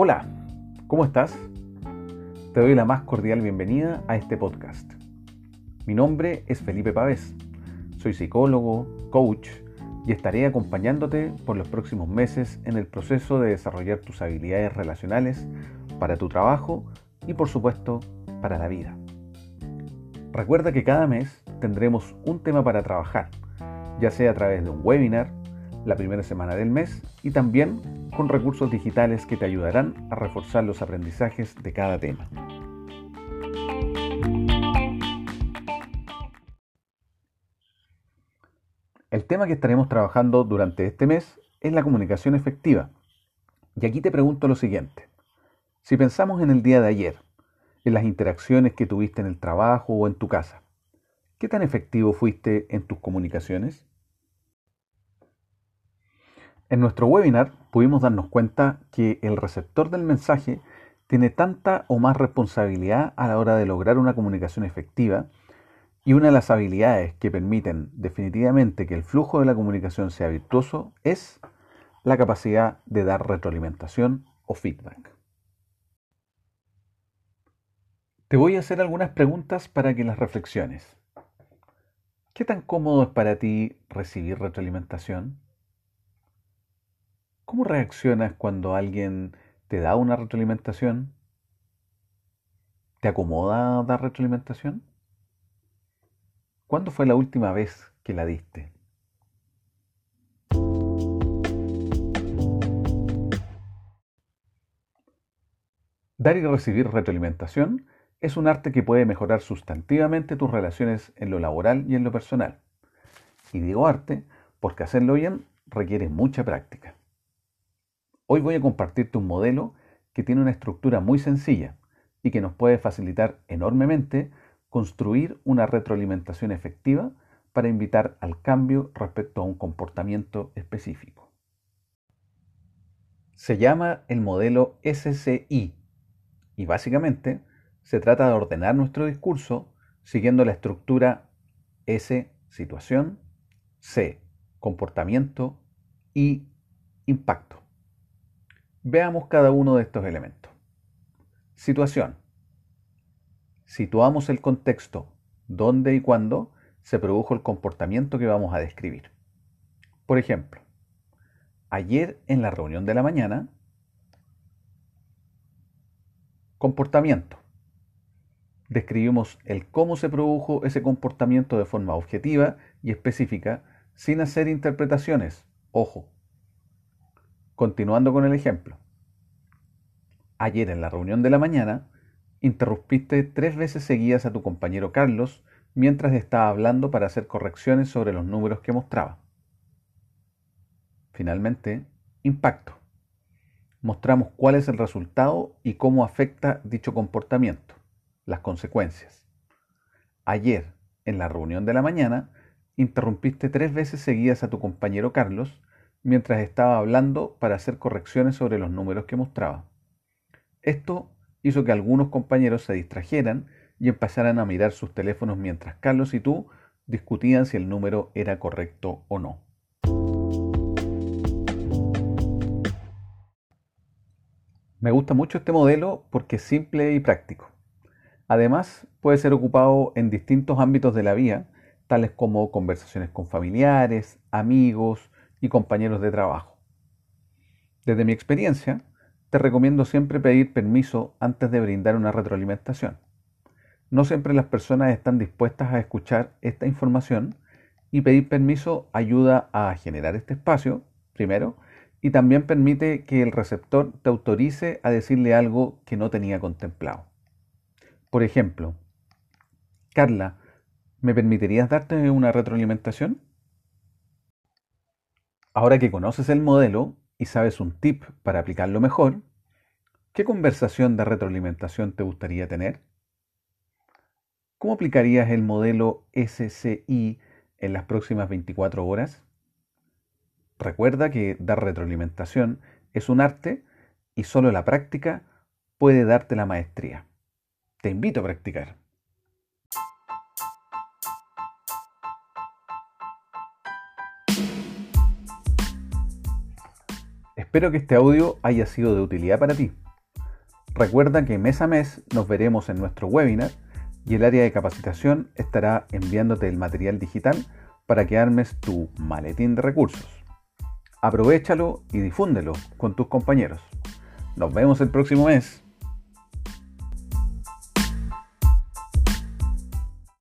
Hola, ¿cómo estás? Te doy la más cordial bienvenida a este podcast. Mi nombre es Felipe Pavés. Soy psicólogo, coach y estaré acompañándote por los próximos meses en el proceso de desarrollar tus habilidades relacionales para tu trabajo y por supuesto para la vida. Recuerda que cada mes tendremos un tema para trabajar, ya sea a través de un webinar, la primera semana del mes y también con recursos digitales que te ayudarán a reforzar los aprendizajes de cada tema. El tema que estaremos trabajando durante este mes es la comunicación efectiva. Y aquí te pregunto lo siguiente. Si pensamos en el día de ayer, en las interacciones que tuviste en el trabajo o en tu casa, ¿qué tan efectivo fuiste en tus comunicaciones? En nuestro webinar pudimos darnos cuenta que el receptor del mensaje tiene tanta o más responsabilidad a la hora de lograr una comunicación efectiva y una de las habilidades que permiten definitivamente que el flujo de la comunicación sea virtuoso es la capacidad de dar retroalimentación o feedback. Te voy a hacer algunas preguntas para que las reflexiones. ¿Qué tan cómodo es para ti recibir retroalimentación? ¿Cómo reaccionas cuando alguien te da una retroalimentación? ¿Te acomoda dar retroalimentación? ¿Cuándo fue la última vez que la diste? Dar y recibir retroalimentación es un arte que puede mejorar sustantivamente tus relaciones en lo laboral y en lo personal. Y digo arte porque hacerlo bien requiere mucha práctica. Hoy voy a compartirte un modelo que tiene una estructura muy sencilla y que nos puede facilitar enormemente construir una retroalimentación efectiva para invitar al cambio respecto a un comportamiento específico. Se llama el modelo SCI y básicamente se trata de ordenar nuestro discurso siguiendo la estructura S, situación, C, comportamiento y impacto. Veamos cada uno de estos elementos. Situación. Situamos el contexto, dónde y cuándo se produjo el comportamiento que vamos a describir. Por ejemplo, ayer en la reunión de la mañana, comportamiento. Describimos el cómo se produjo ese comportamiento de forma objetiva y específica sin hacer interpretaciones. Ojo, Continuando con el ejemplo. Ayer en la reunión de la mañana, interrumpiste tres veces seguidas a tu compañero Carlos mientras estaba hablando para hacer correcciones sobre los números que mostraba. Finalmente, impacto. Mostramos cuál es el resultado y cómo afecta dicho comportamiento, las consecuencias. Ayer, en la reunión de la mañana, interrumpiste tres veces seguidas a tu compañero Carlos mientras estaba hablando para hacer correcciones sobre los números que mostraba. Esto hizo que algunos compañeros se distrajeran y empezaran a mirar sus teléfonos mientras Carlos y tú discutían si el número era correcto o no. Me gusta mucho este modelo porque es simple y práctico. Además, puede ser ocupado en distintos ámbitos de la vida, tales como conversaciones con familiares, amigos, y compañeros de trabajo. Desde mi experiencia, te recomiendo siempre pedir permiso antes de brindar una retroalimentación. No siempre las personas están dispuestas a escuchar esta información y pedir permiso ayuda a generar este espacio, primero, y también permite que el receptor te autorice a decirle algo que no tenía contemplado. Por ejemplo, Carla, ¿me permitirías darte una retroalimentación? Ahora que conoces el modelo y sabes un tip para aplicarlo mejor, ¿qué conversación de retroalimentación te gustaría tener? ¿Cómo aplicarías el modelo SCI en las próximas 24 horas? Recuerda que dar retroalimentación es un arte y solo la práctica puede darte la maestría. Te invito a practicar. Espero que este audio haya sido de utilidad para ti. Recuerda que mes a mes nos veremos en nuestro webinar y el área de capacitación estará enviándote el material digital para que armes tu maletín de recursos. Aprovechalo y difúndelo con tus compañeros. Nos vemos el próximo mes.